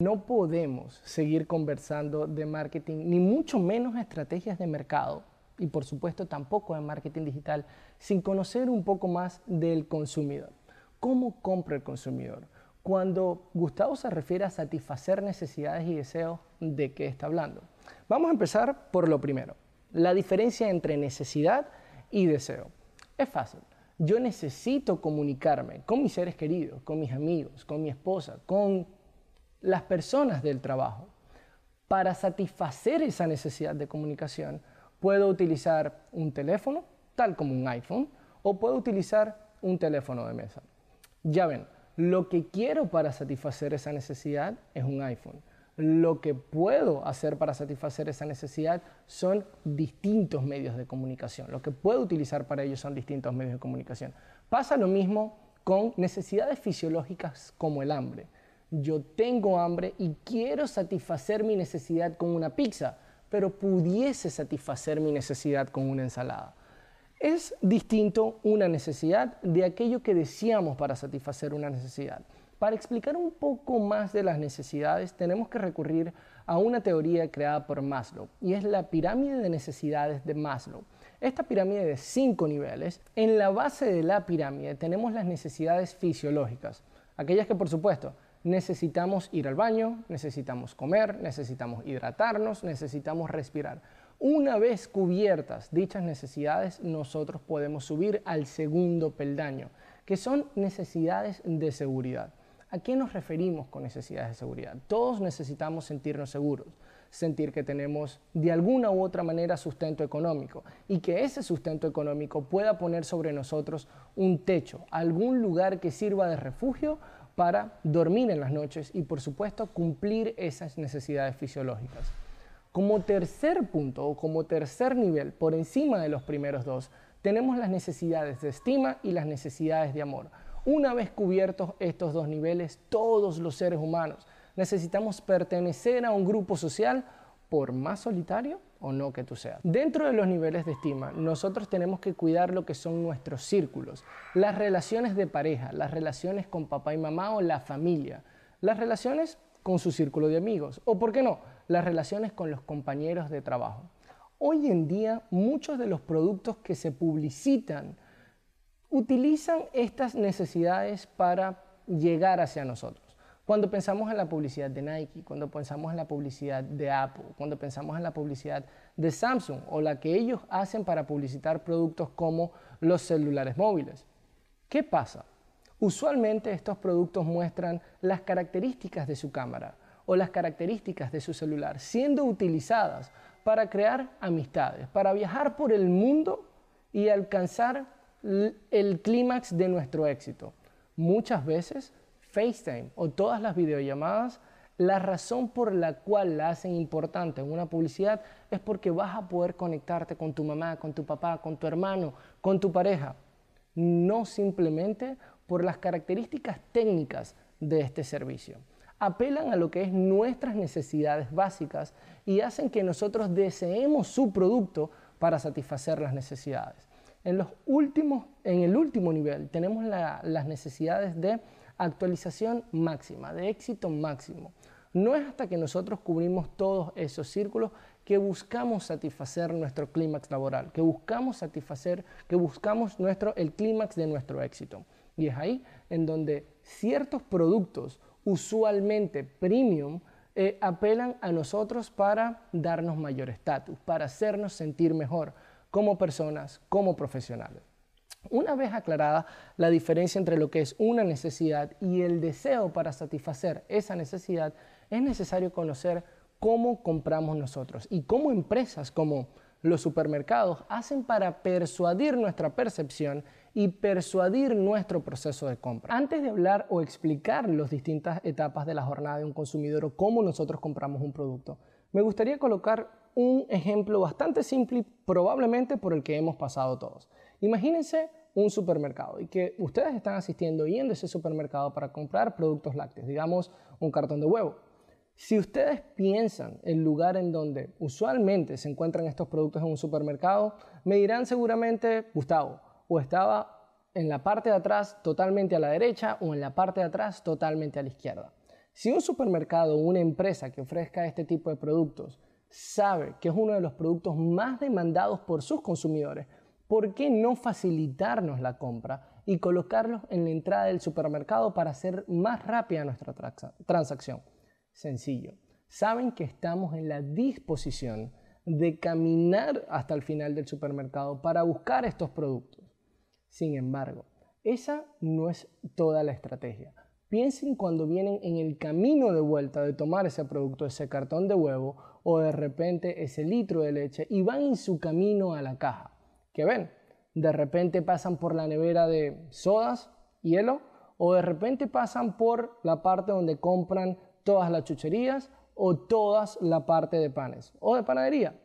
No podemos seguir conversando de marketing, ni mucho menos estrategias de mercado, y por supuesto tampoco de marketing digital, sin conocer un poco más del consumidor. ¿Cómo compra el consumidor? Cuando Gustavo se refiere a satisfacer necesidades y deseos, ¿de qué está hablando? Vamos a empezar por lo primero, la diferencia entre necesidad y deseo. Es fácil. Yo necesito comunicarme con mis seres queridos, con mis amigos, con mi esposa, con las personas del trabajo. Para satisfacer esa necesidad de comunicación, puedo utilizar un teléfono, tal como un iPhone, o puedo utilizar un teléfono de mesa. Ya ven, lo que quiero para satisfacer esa necesidad es un iPhone. Lo que puedo hacer para satisfacer esa necesidad son distintos medios de comunicación. Lo que puedo utilizar para ello son distintos medios de comunicación. Pasa lo mismo con necesidades fisiológicas como el hambre yo tengo hambre y quiero satisfacer mi necesidad con una pizza, pero pudiese satisfacer mi necesidad con una ensalada. Es distinto una necesidad de aquello que deseamos para satisfacer una necesidad. Para explicar un poco más de las necesidades tenemos que recurrir a una teoría creada por Maslow y es la pirámide de necesidades de Maslow. Esta pirámide de cinco niveles, en la base de la pirámide tenemos las necesidades fisiológicas, aquellas que por supuesto necesitamos ir al baño, necesitamos comer, necesitamos hidratarnos, necesitamos respirar. Una vez cubiertas dichas necesidades, nosotros podemos subir al segundo peldaño, que son necesidades de seguridad. ¿A qué nos referimos con necesidades de seguridad? Todos necesitamos sentirnos seguros, sentir que tenemos de alguna u otra manera sustento económico y que ese sustento económico pueda poner sobre nosotros un techo, algún lugar que sirva de refugio para dormir en las noches y por supuesto cumplir esas necesidades fisiológicas. Como tercer punto o como tercer nivel, por encima de los primeros dos, tenemos las necesidades de estima y las necesidades de amor. Una vez cubiertos estos dos niveles, todos los seres humanos necesitamos pertenecer a un grupo social por más solitario o no que tú seas. Dentro de los niveles de estima, nosotros tenemos que cuidar lo que son nuestros círculos, las relaciones de pareja, las relaciones con papá y mamá o la familia, las relaciones con su círculo de amigos o, ¿por qué no?, las relaciones con los compañeros de trabajo. Hoy en día, muchos de los productos que se publicitan utilizan estas necesidades para llegar hacia nosotros. Cuando pensamos en la publicidad de Nike, cuando pensamos en la publicidad de Apple, cuando pensamos en la publicidad de Samsung o la que ellos hacen para publicitar productos como los celulares móviles. ¿Qué pasa? Usualmente estos productos muestran las características de su cámara o las características de su celular siendo utilizadas para crear amistades, para viajar por el mundo y alcanzar el clímax de nuestro éxito. Muchas veces FaceTime o todas las videollamadas, la razón por la cual la hacen importante en una publicidad es porque vas a poder conectarte con tu mamá, con tu papá, con tu hermano, con tu pareja. No simplemente por las características técnicas de este servicio. Apelan a lo que es nuestras necesidades básicas y hacen que nosotros deseemos su producto para satisfacer las necesidades. En, los últimos, en el último nivel tenemos las necesidades de actualización máxima, de éxito máximo. No es hasta que nosotros cubrimos todos esos círculos que buscamos satisfacer nuestro clímax laboral, que buscamos satisfacer, que buscamos nuestro, el clímax de nuestro éxito. Y es ahí en donde ciertos productos, usualmente premium, eh, apelan a nosotros para darnos mayor estatus, para hacernos sentir mejor como personas, como profesionales. Una vez aclarada la diferencia entre lo que es una necesidad y el deseo para satisfacer esa necesidad, es necesario conocer cómo compramos nosotros y cómo empresas como los supermercados hacen para persuadir nuestra percepción y persuadir nuestro proceso de compra. Antes de hablar o explicar las distintas etapas de la jornada de un consumidor o cómo nosotros compramos un producto, me gustaría colocar un ejemplo bastante simple probablemente por el que hemos pasado todos. Imagínense un supermercado y que ustedes están asistiendo yendo a ese supermercado para comprar productos lácteos, digamos un cartón de huevo. Si ustedes piensan el lugar en donde usualmente se encuentran estos productos en un supermercado, me dirán seguramente, Gustavo, o estaba en la parte de atrás totalmente a la derecha o en la parte de atrás totalmente a la izquierda. Si un supermercado o una empresa que ofrezca este tipo de productos sabe que es uno de los productos más demandados por sus consumidores, ¿por qué no facilitarnos la compra y colocarlos en la entrada del supermercado para hacer más rápida nuestra transacción? Sencillo. Saben que estamos en la disposición de caminar hasta el final del supermercado para buscar estos productos. Sin embargo, esa no es toda la estrategia. Piensen cuando vienen en el camino de vuelta de tomar ese producto, ese cartón de huevo o de repente ese litro de leche y van en su camino a la caja. ¿Qué ven? De repente pasan por la nevera de sodas, hielo, o de repente pasan por la parte donde compran todas las chucherías o todas la parte de panes o de panadería.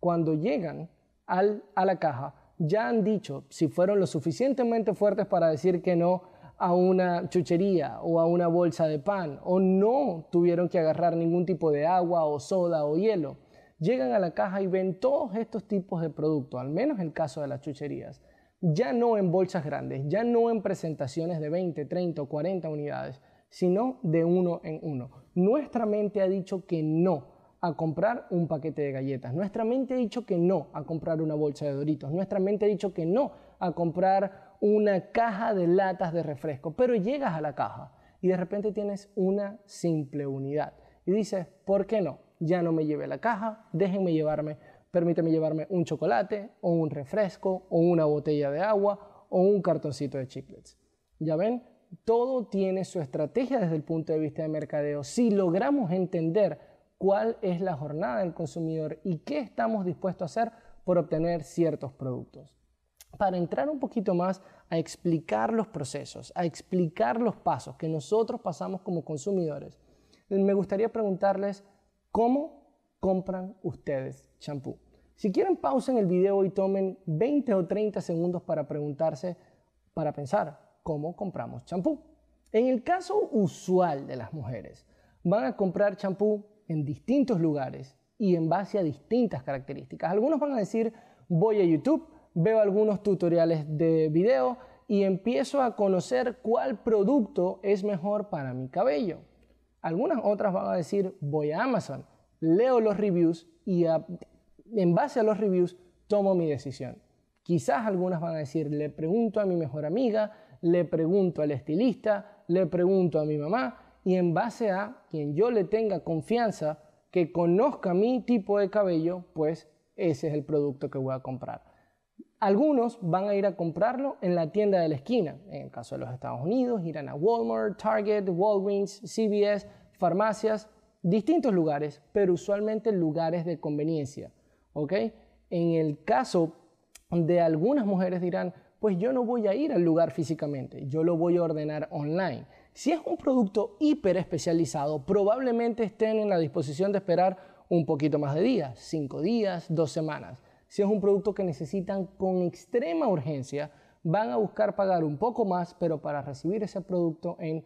Cuando llegan a la caja, ya han dicho si fueron lo suficientemente fuertes para decir que no a una chuchería o a una bolsa de pan o no tuvieron que agarrar ningún tipo de agua o soda o hielo. Llegan a la caja y ven todos estos tipos de productos, al menos el caso de las chucherías, ya no en bolsas grandes, ya no en presentaciones de 20, 30 o 40 unidades, sino de uno en uno. Nuestra mente ha dicho que no a comprar un paquete de galletas. Nuestra mente ha dicho que no a comprar una bolsa de doritos. Nuestra mente ha dicho que no a comprar una caja de latas de refresco. Pero llegas a la caja y de repente tienes una simple unidad. Y dices, ¿por qué no? Ya no me lleve la caja, déjenme llevarme, permíteme llevarme un chocolate o un refresco o una botella de agua o un cartoncito de chiclets. ¿Ya ven? Todo tiene su estrategia desde el punto de vista de mercadeo. Si logramos entender cuál es la jornada del consumidor y qué estamos dispuestos a hacer por obtener ciertos productos. Para entrar un poquito más a explicar los procesos, a explicar los pasos que nosotros pasamos como consumidores, me gustaría preguntarles cómo compran ustedes champú. Si quieren, pausen el video y tomen 20 o 30 segundos para preguntarse, para pensar cómo compramos champú. En el caso usual de las mujeres, van a comprar champú en distintos lugares y en base a distintas características. Algunos van a decir, voy a YouTube, veo algunos tutoriales de video y empiezo a conocer cuál producto es mejor para mi cabello. Algunas otras van a decir, voy a Amazon, leo los reviews y en base a los reviews tomo mi decisión. Quizás algunas van a decir, le pregunto a mi mejor amiga, le pregunto al estilista, le pregunto a mi mamá y en base a quien yo le tenga confianza, que conozca mi tipo de cabello, pues ese es el producto que voy a comprar. Algunos van a ir a comprarlo en la tienda de la esquina. En el caso de los Estados Unidos, irán a Walmart, Target, Walgreens, CVS, farmacias, distintos lugares, pero usualmente lugares de conveniencia. ¿ok? En el caso de algunas mujeres dirán, pues yo no voy a ir al lugar físicamente, yo lo voy a ordenar online. Si es un producto hiper especializado, probablemente estén en la disposición de esperar un poquito más de días, cinco días, dos semanas. Si es un producto que necesitan con extrema urgencia, van a buscar pagar un poco más, pero para recibir ese producto en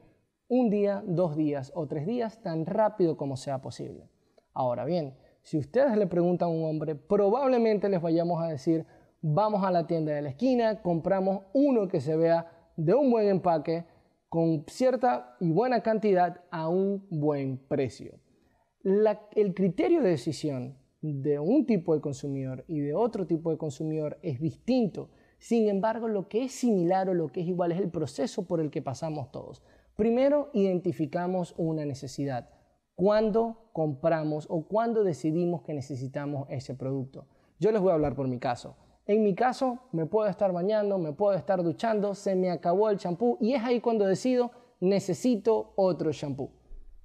un día, dos días o tres días, tan rápido como sea posible. Ahora bien, si ustedes le preguntan a un hombre, probablemente les vayamos a decir, vamos a la tienda de la esquina, compramos uno que se vea de un buen empaque, con cierta y buena cantidad a un buen precio. el criterio de decisión de un tipo de consumidor y de otro tipo de consumidor es distinto. Sin embargo, lo que es similar o lo que es igual es el proceso por el que pasamos todos. Primero, identificamos una necesidad. ¿Cuándo compramos o cuándo decidimos que necesitamos ese producto? Yo les voy a hablar por mi caso. En mi caso, me puedo estar bañando, me puedo estar duchando, se me acabó el champú y es ahí cuando decido, necesito otro champú.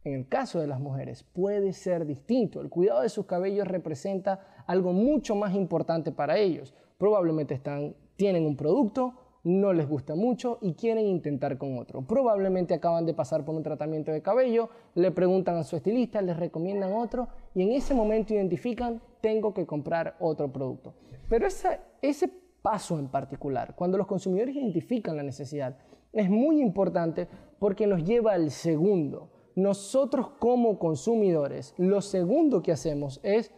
En el caso de las mujeres puede ser distinto. El cuidado de sus cabellos representa algo mucho más importante para ellos. Probablemente están, tienen un producto, no les gusta mucho y quieren intentar con otro. Probablemente acaban de pasar por un tratamiento de cabello, le preguntan a su estilista, les recomiendan otro y en ese momento identifican, tengo que comprar otro producto. Pero ese paso en particular, cuando los consumidores identifican la necesidad, es muy importante porque nos lleva al segundo. Nosotros como consumidores, lo segundo que hacemos es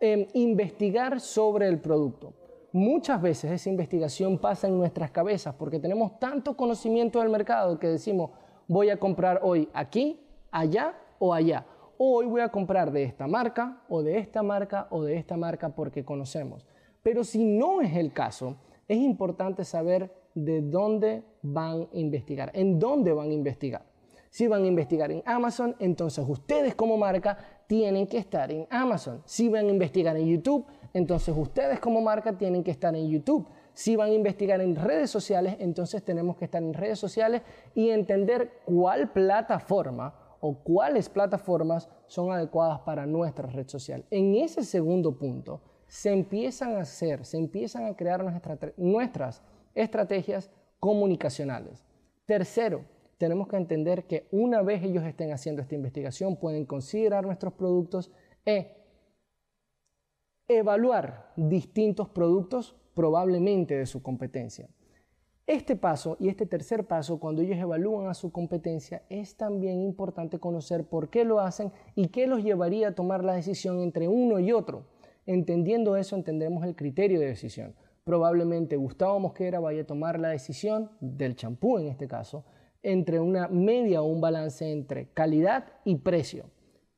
em, investigar sobre el producto. Muchas veces esa investigación pasa en nuestras cabezas porque tenemos tanto conocimiento del mercado que decimos, voy a comprar hoy aquí allá o allá. Hoy voy a comprar de esta marca o de esta marca o de esta marca porque conocemos. Pero si no es el caso, es importante saber de dónde van a investigar, en dónde van a investigar. Si van a investigar en Amazon, entonces ustedes como marca tienen que estar en Amazon. Si van a investigar en YouTube, entonces ustedes como marca tienen que estar en YouTube. Si van a investigar en redes sociales, entonces tenemos que estar en redes sociales y entender cuál plataforma o cuáles plataformas son adecuadas para nuestra red social. En ese segundo punto, se empiezan a hacer, se empiezan a crear nuestras estrategias comunicacionales. Tercero, tenemos que entender que una vez ellos estén haciendo esta investigación, pueden considerar nuestros productos e evaluar distintos productos probablemente de su competencia. Este paso y este tercer paso, cuando ellos evalúan a su competencia, es también importante conocer por qué lo hacen y qué los llevaría a tomar la decisión entre uno y otro. Entendiendo eso, entendemos el criterio de decisión. Probablemente Gustavo Mosquera vaya a tomar la decisión del champú en este caso, entre una media o un balance entre calidad y precio.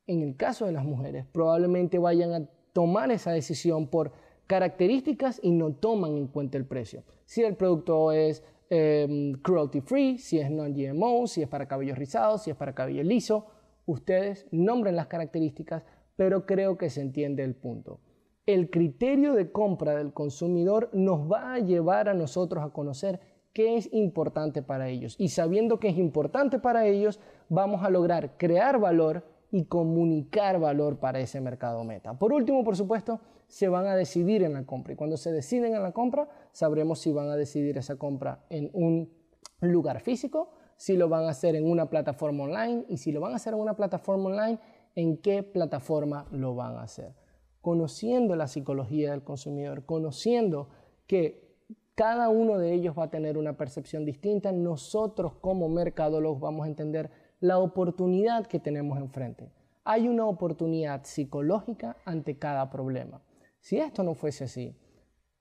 En el caso de las mujeres, probablemente vayan a tomar esa decisión por características y no toman en cuenta el precio. Si el producto es em, cruelty free, si es non-GMO, si es para cabello rizado, si es para cabello liso, ustedes nombren las características, pero creo que se entiende el punto. El criterio de compra del consumidor nos va a llevar a nosotros a conocer qué es importante para ellos. Y sabiendo que es importante para ellos, vamos a lograr crear valor y comunicar valor para ese mercado meta. Por último, por supuesto, se van a decidir en la compra y cuando se deciden en la compra, sabremos si van a decidir esa compra en un lugar físico, si lo van a hacer en una plataforma online y si lo van a hacer en una plataforma online, en qué plataforma lo van a hacer. Conociendo la psicología del consumidor, conociendo que cada uno de ellos va a tener una percepción distinta, nosotros como mercadólogos vamos a entender la oportunidad que tenemos enfrente. Hay una oportunidad psicológica ante cada problema. Si esto no fuese así,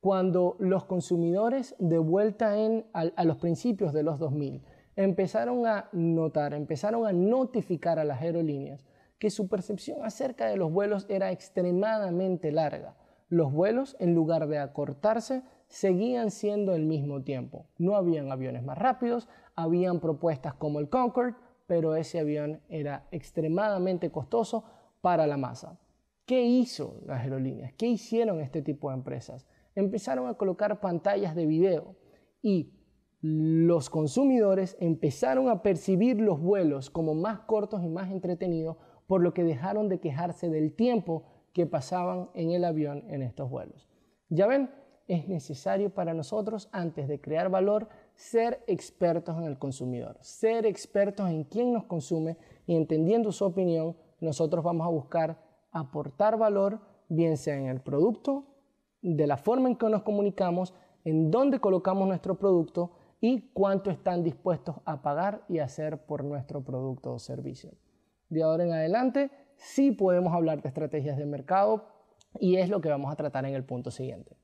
cuando los consumidores de vuelta en, a, los principios de los 2000 empezaron a notar, empezaron a notificar a las aerolíneas que su percepción acerca de los vuelos era extremadamente larga. Los vuelos, en lugar de acortarse, seguían siendo el mismo tiempo. No habían aviones más rápidos, habían propuestas como el Concorde, pero ese avión era extremadamente costoso para la masa. ¿Qué hizo las aerolíneas? ¿Qué hicieron este tipo de empresas? Empezaron a colocar pantallas de video y los consumidores empezaron a percibir los vuelos como más cortos y más entretenidos, por lo que dejaron de quejarse del tiempo que pasaban en el avión en estos vuelos. Ya ven, es necesario para nosotros, antes de crear valor, ser expertos en el consumidor, ser expertos en quién nos consume y entendiendo su opinión, nosotros vamos a buscar aportar valor, bien sea en el producto, de la forma en que nos comunicamos, en dónde colocamos nuestro producto y cuánto están dispuestos a pagar y hacer por nuestro producto o servicio. De ahora en adelante, sí podemos hablar de estrategias de mercado y es lo que vamos a tratar en el punto siguiente.